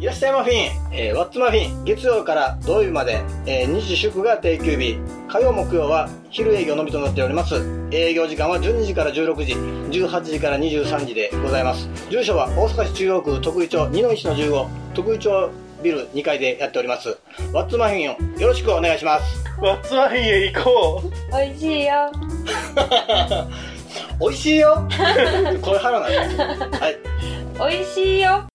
いらっしゃいマフィン、えー、ワッツマフィン、月曜から土曜日まで、えー、日祝が定休日、火曜木曜は昼営業のみとなっております。営業時間は12時から16時、18時から23時でございます。住所は大阪市中央区徳井町2の1の15、徳井町ビル2階でやっております。ワッツマフィンをよろしくお願いします。ワッツマフィンへ行こう。美味しいよ。美味しいよ。これ腹なんです。はい。美味しいよ。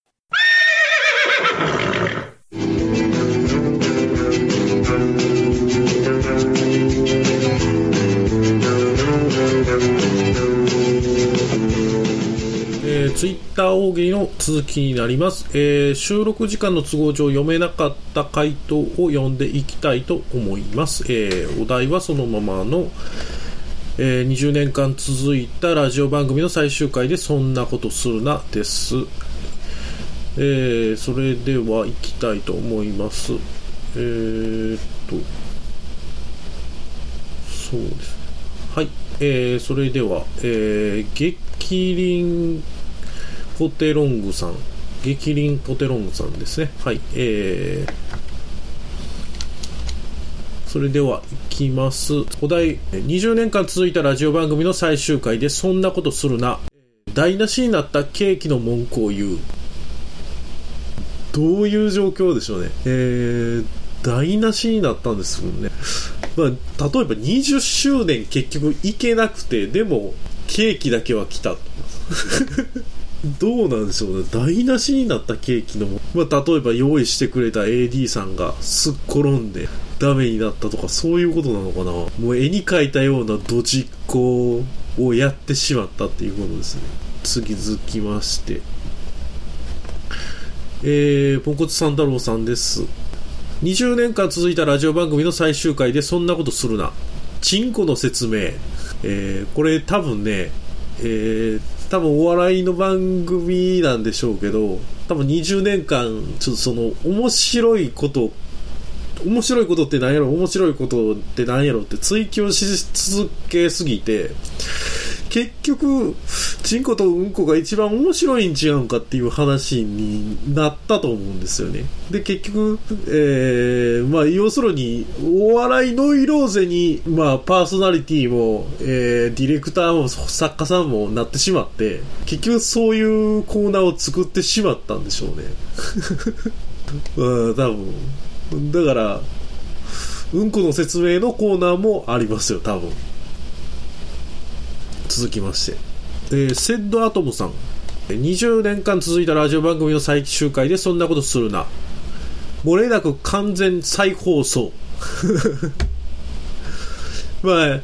ツイッター大喜利の続きになります、えー、収録時間の都合上読めなかった回答を読んでいきたいと思います、えー、お題はそのままの、えー、20年間続いたラジオ番組の最終回でそんなことするなです、えー、それでは行きたいと思います。えー、っとそうですはい、えー、それでは、えー、激鱗ポテロングさん、激鱗ポテロングさんですね。はい、えー、それでは、いきます。お題、20年間続いたラジオ番組の最終回で、そんなことするな。台無しになったケーキの文句を言う。どういう状況でしょうね。えー、台無しになったんですもんね。まあ、例えば20周年結局行けなくて、でも、ケーキだけは来た。どうなんでしょうね。台無しになったケーキの、まあ、例えば用意してくれた AD さんがすっ転んでダメになったとか、そういうことなのかな。もう絵に描いたようなドジっ子をやってしまったっていうことですね。次続きまして。えー、ポンコツ三太郎さんです。20年間続いたラジオ番組の最終回でそんなことするな。チンコの説明。えー、これ多分ね、えー、多分お笑いの番組なんでしょうけど、多分20年間、ちょっとその、面白いこと、面白いことって何やろ、面白いことって何やろって追求し続けすぎて、結局、チンコとうんこが一番面白いん違うんかっていう話になったと思うんですよね。で、結局、えー、まあ、要するに、お笑いノイローゼに、まあ、パーソナリティも、えー、ディレクターも作家さんもなってしまって、結局そういうコーナーを作ってしまったんでしょうね。うん、多分。だから、うんこの説明のコーナーもありますよ、多分。続きまして、えー、セッドアトムさん。20年間続いたラジオ番組の最終回でそんなことするな。漏れなく完全再放送。まあね、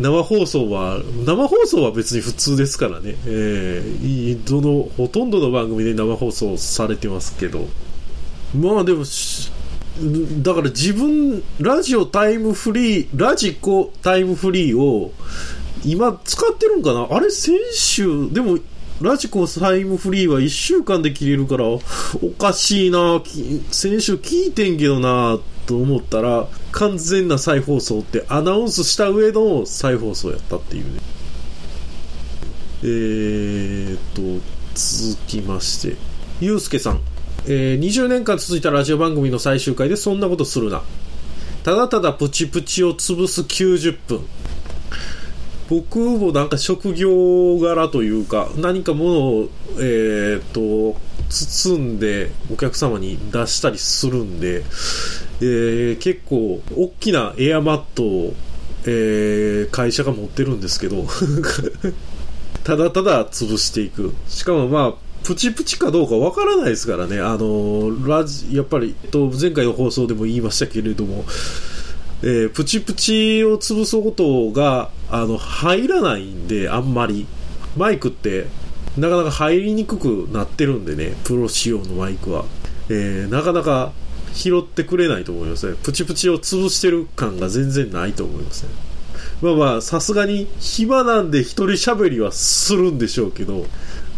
生放送は、生放送は別に普通ですからね、えー、どの、ほとんどの番組で生放送されてますけど、まあでも、だから自分、ラジオタイムフリー、ラジコタイムフリーを今使ってるんかな？あれ先週、でも、ラジコタイムフリーは1週間で切れるから、おかしいな先週聞いてんけどなと思ったら、完全な再放送ってアナウンスした上の再放送やったっていうね。えーと、続きまして、ゆうすけさん。えー、20年間続いたラジオ番組の最終回でそんなことするな。ただただプチプチを潰す90分。僕もなんか職業柄というか、何かものを、えー、と、包んでお客様に出したりするんで、えー、結構大きなエアマットを、えー、会社が持ってるんですけど ただただ潰していく。しかもまあ、プチプチかどうかわからないですからね。あの、ラジ、やっぱり、と、前回の放送でも言いましたけれども、えー、プチプチを潰すことが、あの、入らないんで、あんまり。マイクって、なかなか入りにくくなってるんでね、プロ仕様のマイクは。えー、なかなか拾ってくれないと思いますね。プチプチを潰してる感が全然ないと思いますね。まあまあ、さすがに暇なんで一人喋りはするんでしょうけど、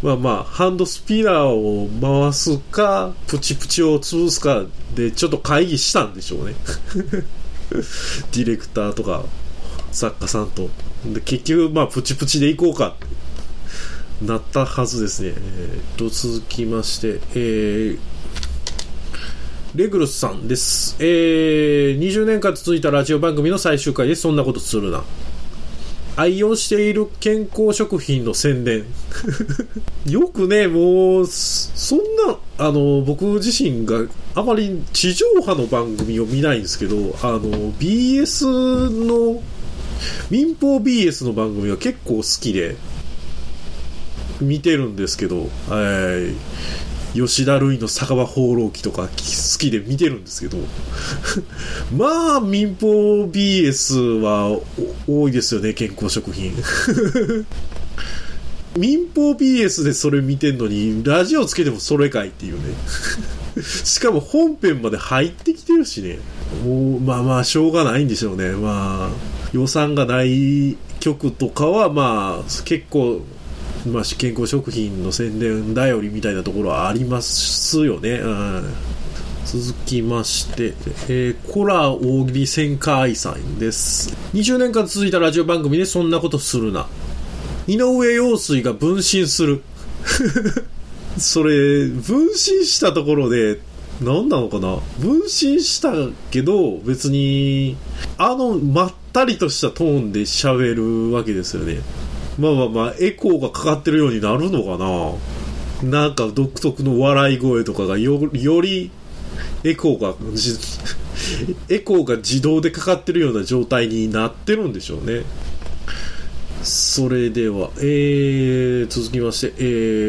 まあまあ、ハンドスピナーを回すか、プチプチを潰すかでちょっと会議したんでしょうね。ディレクターとか作家さんとで結局まあプチプチでいこうかなったはずですね、えー、と続きまして、えー、レグルスさんです。えー、20年間続いたラジオ番組の最終回でそんなことするな。愛用している健康食品の宣伝。よくね、もう、そんな、あの、僕自身があまり地上波の番組を見ないんですけど、あの、BS の、民放 BS の番組は結構好きで、見てるんですけど、えー吉田類の酒場放浪記とか好きで見てるんですけど まあ民放 BS は多いですよね健康食品。民放 BS でそれ見てんのにラジオつけてもそれかいっていうね。しかも本編まで入ってきてるしね。もうまあまあしょうがないんでしょうね。まあ予算がない曲とかはまあ結構まあ、健康食品の宣伝頼りみたいなところはありますよね。うん、続きまして、えー、コラ大喜利旋回さんです。20年間続いたラジオ番組でそんなことするな。井上陽水が分身する。それ、分身したところで、何なのかな？分身したけど、別に、あの、まったりとしたトーンで喋るわけですよね。まあまあまあ、エコーがかかってるようになるのかななんか独特の笑い声とかがよよりエコーが、エコーが自動でかかってるような状態になってるんでしょうね。それでは、えー、続きまして、え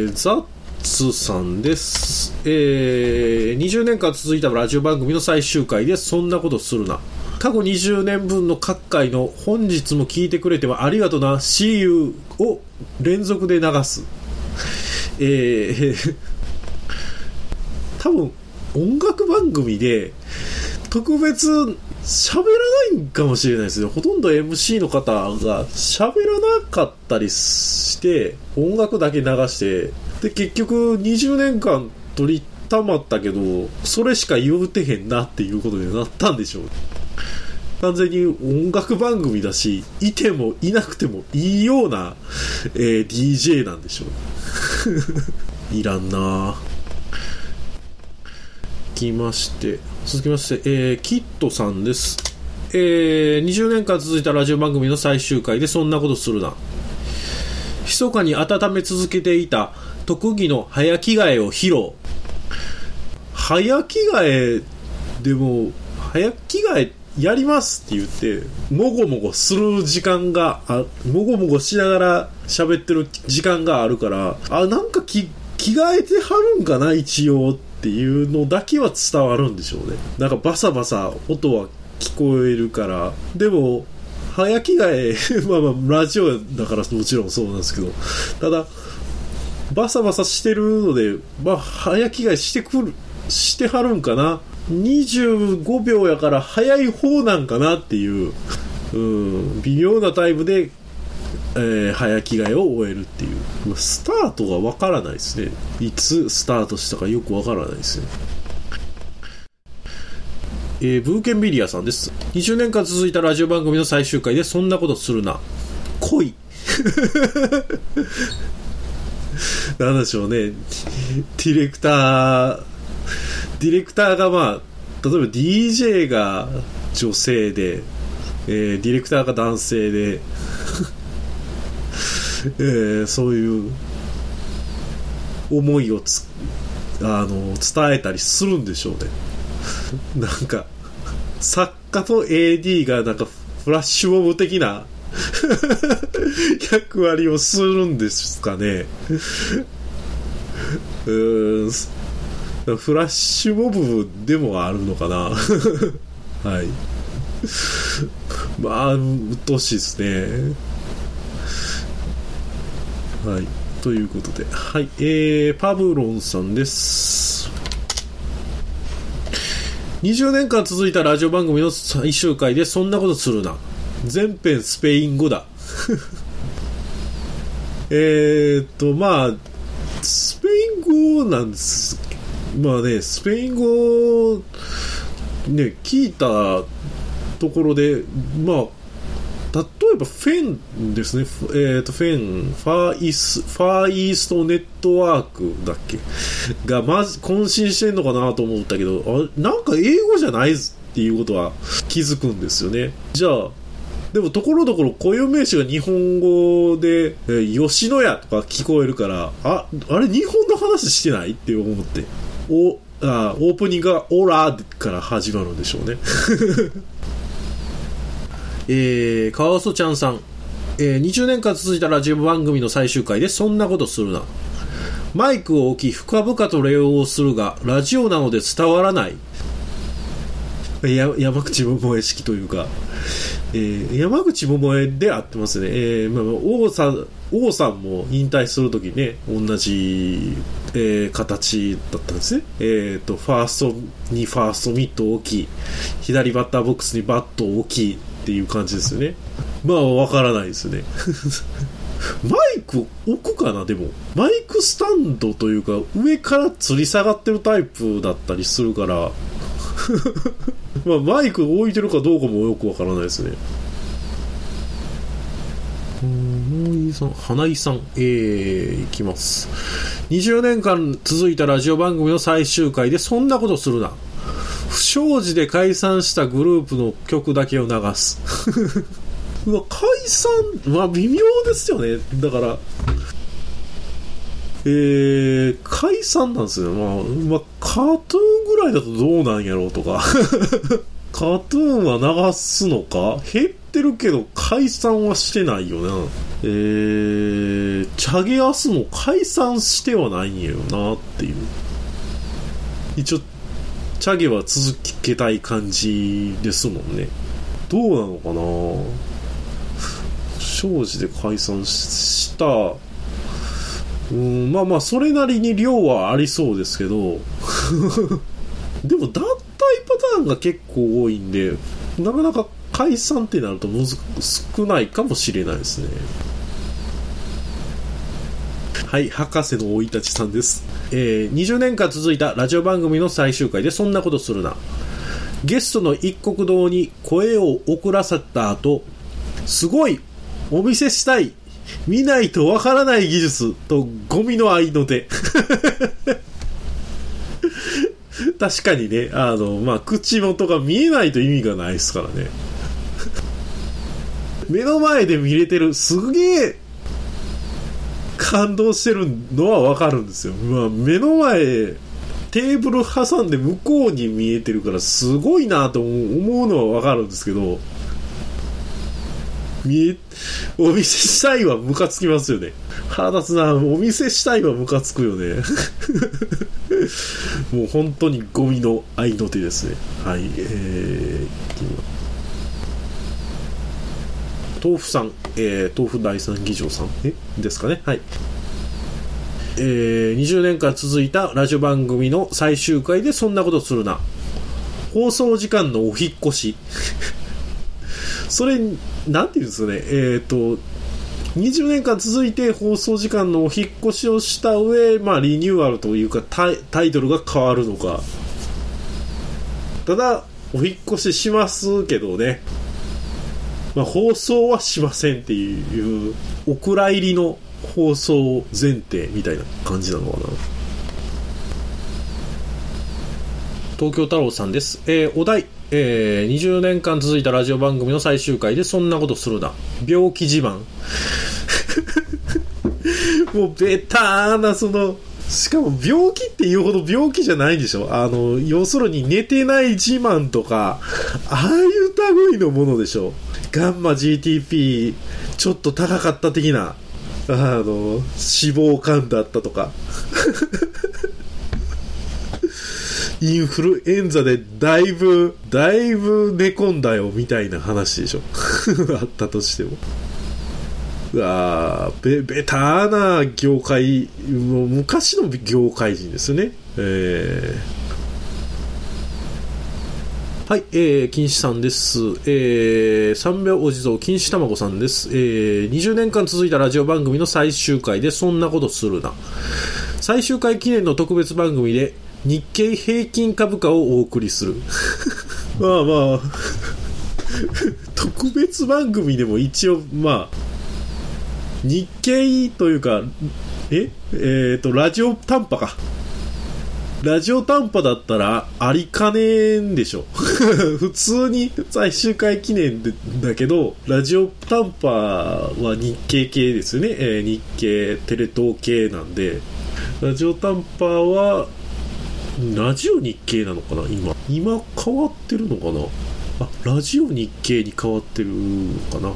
ー、ザッツさんです。えー、20年間続いたラジオ番組の最終回で、そんなことするな。過去20年分の各回の本日も聞いてくれてはありがとな See you を連続で流す。えー、多分音楽番組で特別喋らないんかもしれないですね。ほとんど MC の方が喋らなかったりして、音楽だけ流して、で、結局20年間取りたまったけど、それしか言うてへんなっていうことになったんでしょう。完全に音楽番組だし、いてもいなくてもいいような、えー DJ なんでしょう。いらんなきまして、続きまして、えーキットさんです。えー20年間続いたラジオ番組の最終回でそんなことするな。密かに温め続けていた特技の早着替えを披露。早着替えでも、早着替えっやりますって言って、もごもごする時間があ、もごもごしながら喋ってる時間があるから、あ、なんかき着替えてはるんかな、一応っていうのだけは伝わるんでしょうね。なんかバサバサ音は聞こえるから、でも、早着替え、まあまあ、ラジオだからもちろんそうなんですけど、ただ、バサバサしてるので、まあ、早着替えしてくる、してはるんかな。25秒やから早い方なんかなっていう、うん、微妙なタイムで、えー早着替えを終えるっていう。スタートがわからないですね。いつスタートしたかよくわからないですね。えーブーケンビリアさんです。20年間続いたラジオ番組の最終回でそんなことするな。恋。なんでしょうね。ディレクター、ディレクターがまあ、例えば DJ が女性で、えーディレクターが男性で、えーそういう思いをつあの伝えたりするんでしょうね。なんか、作家と AD がなんかフラッシュモブ的な 役割をするんですかね。うんフラッシュモブでもあるのかな はい。まあ、鬱陶しいですね。はい。ということで。はい。えー、パブロンさんです。20年間続いたラジオ番組の最終回でそんなことするな。全編スペイン語だ。えっと、まあ、スペイン語なんです。まあね、スペイン語、ね、聞いたところで、まあ、例えばフェンですね、えっ、と、フェン、ファーイス、ファーイーストネットワークだっけ？が、まじ、渾身してんのかなと思ったけど、あなんか英語じゃないっていうことは気づくんですよね。じゃあ、でも、ところどころ固有名詞が日本語で、えー吉野家とか聞こえるから、あ、あれ日本の話してない？って思って。お、あオープニングがオラから始まるんでしょうね。えー、川尾ちゃんさん。えー20年間続いたラジオ番組の最終回でそんなことするな。マイクを置き深々と礼をするが、ラジオなので伝わらない。や山口百恵式というか、えー山口百恵であってますね。えーまあ、王さん、王さんも引退するときね、同じ、えー形だったんですね。えっ、と、ファーストにファーストミットを置き、左バッターボックスにバットを置きっていう感じですよね。まあ、わからないですね。マイク置くかなでも。マイクスタンドというか、上から吊り下がってるタイプだったりするから、まあ、マイク置いてるかどうかもよくわからないですね。もういいさん、花井さん、えー、いきます。20年間続いたラジオ番組の最終回でそんなことするな。不祥事で解散したグループの曲だけを流す。うわ、解散？は微妙ですよね。だから、えー、解散なんですよ。まあ、まあ、カートゥーンぐらいだとどうなんやろうとか。カートゥーンは流すのか？減ってるけど解散はしてないよな。えー、チャゲアスも解散してはないんやよなっていう。一応、チャゲは続けたい感じですもんね。どうなのかな？不祥事で解散したうんまあまあそれなりに量はありそうですけど でも脱退パターンが結構多いんでなかなか解散ってなるとむず少ないかもしれないですねはい博士の生い立ちさんです、えー20年間続いたラジオ番組の最終回でそんなことするな。ゲストの一国堂に声を送らせた後すごいお見せしたい見ないとわからない技術とゴミの合いの手。確かにねあのまあ口元が見えないと意味がないですからね。目の前で見れてるすげえ感動してるのはわかるんですよ、まあ、目の前テーブル挟んで向こうに見えてるからすごいなと思うのはわかるんですけど見え、お見せしたいはムカつきますよね。腹立つな、お見せしたいはムカつくよね。もう本当にゴミの愛の手ですね。はい、えー、豆腐さん、えー、豆腐第三議場さん、え？ですかね。はい。えー、20年間続いたラジオ番組の最終回でそんなことするな。放送時間のお引っ越し。それ、なんていうんですかね、えっ、と、20年間続いて放送時間のお引っ越しをした上、まあ、リニューアルというかタイ、タイトルが変わるのか。ただ、お引っ越ししますけどね、まあ、放送はしませんっていう、お蔵入りの放送前提みたいな感じなのかな。東京太郎さんです。えーお題、えー20年間続いたラジオ番組の最終回でそんなことするな。病気自慢。もうベターな、その、しかも病気っていうほど病気じゃないでしょあの、要するに寝てない自慢とか、ああいう類のものでしょガンマ GTP ちょっと高かった的な、あの、脂肪肝だったとか。インフルエンザでだいぶ、だいぶ寝込んだよみたいな話でしょ。あったとしても。うわーベベターな業界、もう昔の業界人ですね。えーはい、えー、金子さんです。えー、三秒お地蔵、金子卵さんです。えー、20年間続いたラジオ番組の最終回でそんなことするな。最終回記念の特別番組で日経平均株価をお送りする。まあまあ、特別番組でも一応、まあ、日経というか、え？えー、と、ラジオ短波か。ラジオ短波だったらありかねんでしょ。普通に最終回記念でだけど、ラジオ短波は日経系ですよね。えー日経テレ東系なんで、ラジオ短波は、ラジオ日経なのかな今。今変わってるのかなあ、ラジオ日経に変わってるのかな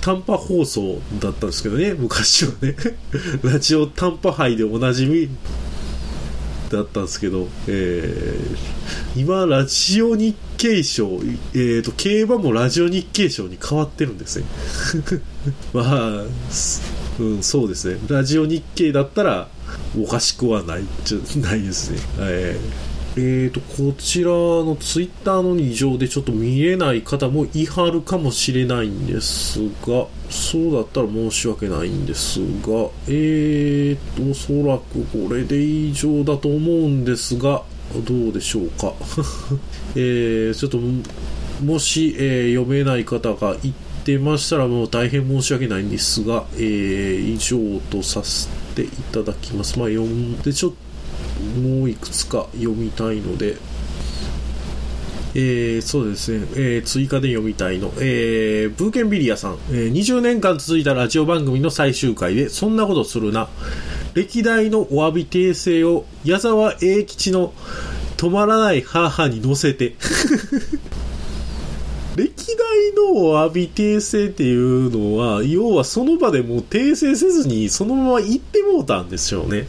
短波放送だったんですけどね、昔はね。ラジオ短波杯でおなじみだったんですけど、えー今、ラジオ日経賞、えーと、競馬もラジオ日経賞に変わってるんですね。まあ、うん、そうですね。ラジオ日経だったら、おかしくはない、じゃないですね。えーえーと、こちらのツイッターの異常でちょっと見えない方もいはるかもしれないんですが、そうだったら申し訳ないんですが、えーと、おそらくこれで異常だと思うんですが、どうでしょうか。えー、ちょっと、もし、えー読めない方がいてましたらもう大変申し訳ないんですが、えー以上とさせていただきます。まあ、読んでちょっともういくつか読みたいので、えーそうですね、えー追加で読みたいの、えーブーケンビリアさん、えー20年間続いたラジオ番組の最終回で、そんなことするな、歴代のお詫び訂正を矢沢永吉の止まらない母に乗せて、歴代のお詫び訂正っていうのは、要はその場でもう訂正せずに、そのまま行ってもうたんでしょうね。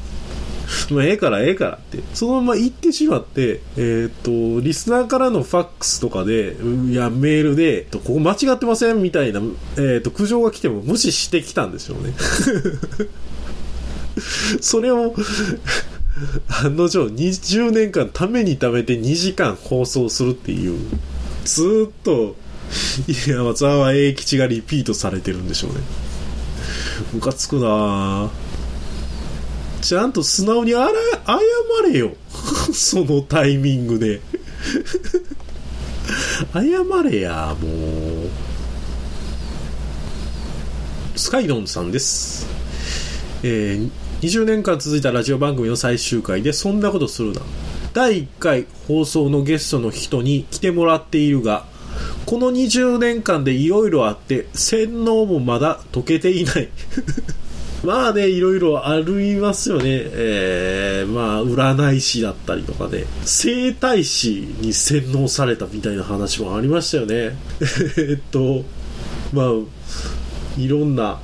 まあ、ええからええからって。そのまま行ってしまって、えっ、と、リスナーからのファックスとかで、いや、メールで、ここ間違ってませんみたいな、えっ、と、苦情が来ても無視してきたんでしょうね。それを、案の定、20年間ためにためて2時間放送するっていう、ずっと、いや、松沢永吉がリピートされてるんでしょうね。ムカつくなぁ。ちゃんと素直にあら謝れよ。そのタイミングで。謝れや、もう。スカイドンさんです。えー20年間続いたラジオ番組の最終回でそんなことするな。第1回放送のゲストの人に来てもらっているが、この20年間でいろいろあって、洗脳もまだ解けていない。まあね、いろいろありますよね。えー、まあ、占い師だったりとかね、整体師に洗脳されたみたいな話もありましたよね。えっと、まあ、いろんな、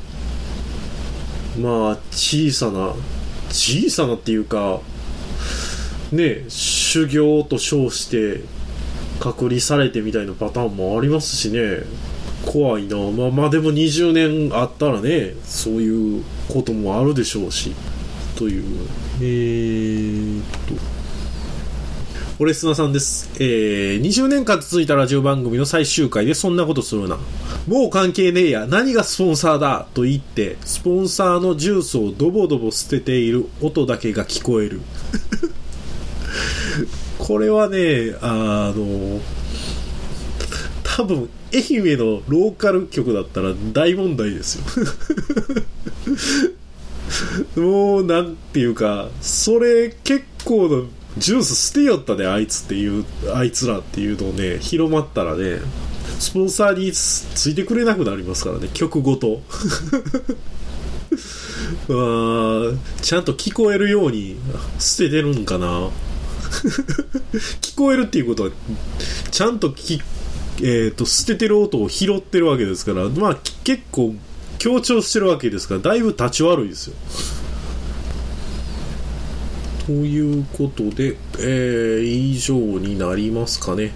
まあ、小さな、小さなっていうか、ね、修行と称して隔離されてみたいなパターンもありますしね。怖いな。まあまあでも20年あったらねそういうこともあるでしょうしという。えーっと。オレスナさんです、えー、20年間続いたラジオ番組の最終回でそんなことするな。もう関係ねえや。何がスポンサーだと言ってスポンサーのジュースをドボドボ捨てている。音だけが聞こえる。これはねあの多分愛媛のローカル局だったら大問題ですよ。もうなんていうかそれ結構のジュース捨てよったであいつっていうあいつらっていうのをね広まったらねスポンサーについてくれなくなりますからね曲ごと。あーちゃんと聞こえるように捨ててるんかな。聞こえるっていうことはちゃんと聞えー、と捨ててる音を拾ってるわけですから、まあ、結構強調してるわけですからだいぶ立ち悪いですよ。ということで、えー以上になりますかね。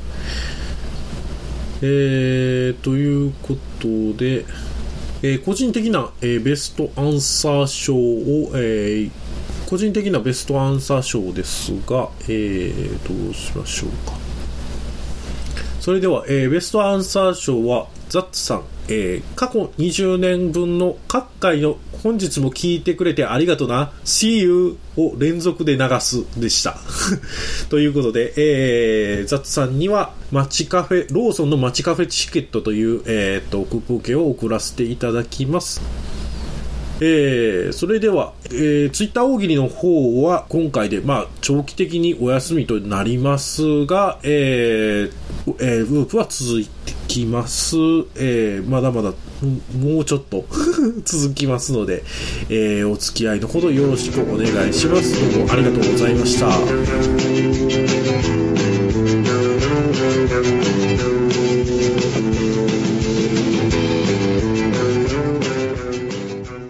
えーということで、えー個人的な、えーベストアンサー賞を、えー個人的なベストアンサー賞ですが、えーどうしましょうか。それでは、えーベストアンサー賞は、ザッツさん、えー過去20年分の各回の本日も聞いてくれてありがとな、See you を連続で流すでした。ということで、えー、ザッツさんには、街カフェ、ローソンの街カフェチケットという、えー、と、クーポン券を送らせていただきます。えーそれでは、えー、ツイッター大喜利の方は今回で、まあ、長期的にお休みとなりますが、えーえー、ループは続いてきます。えーまだまだ、もうちょっと 続きますので、えーお付き合いのほどよろしくお願いします。どうもありがとうございました。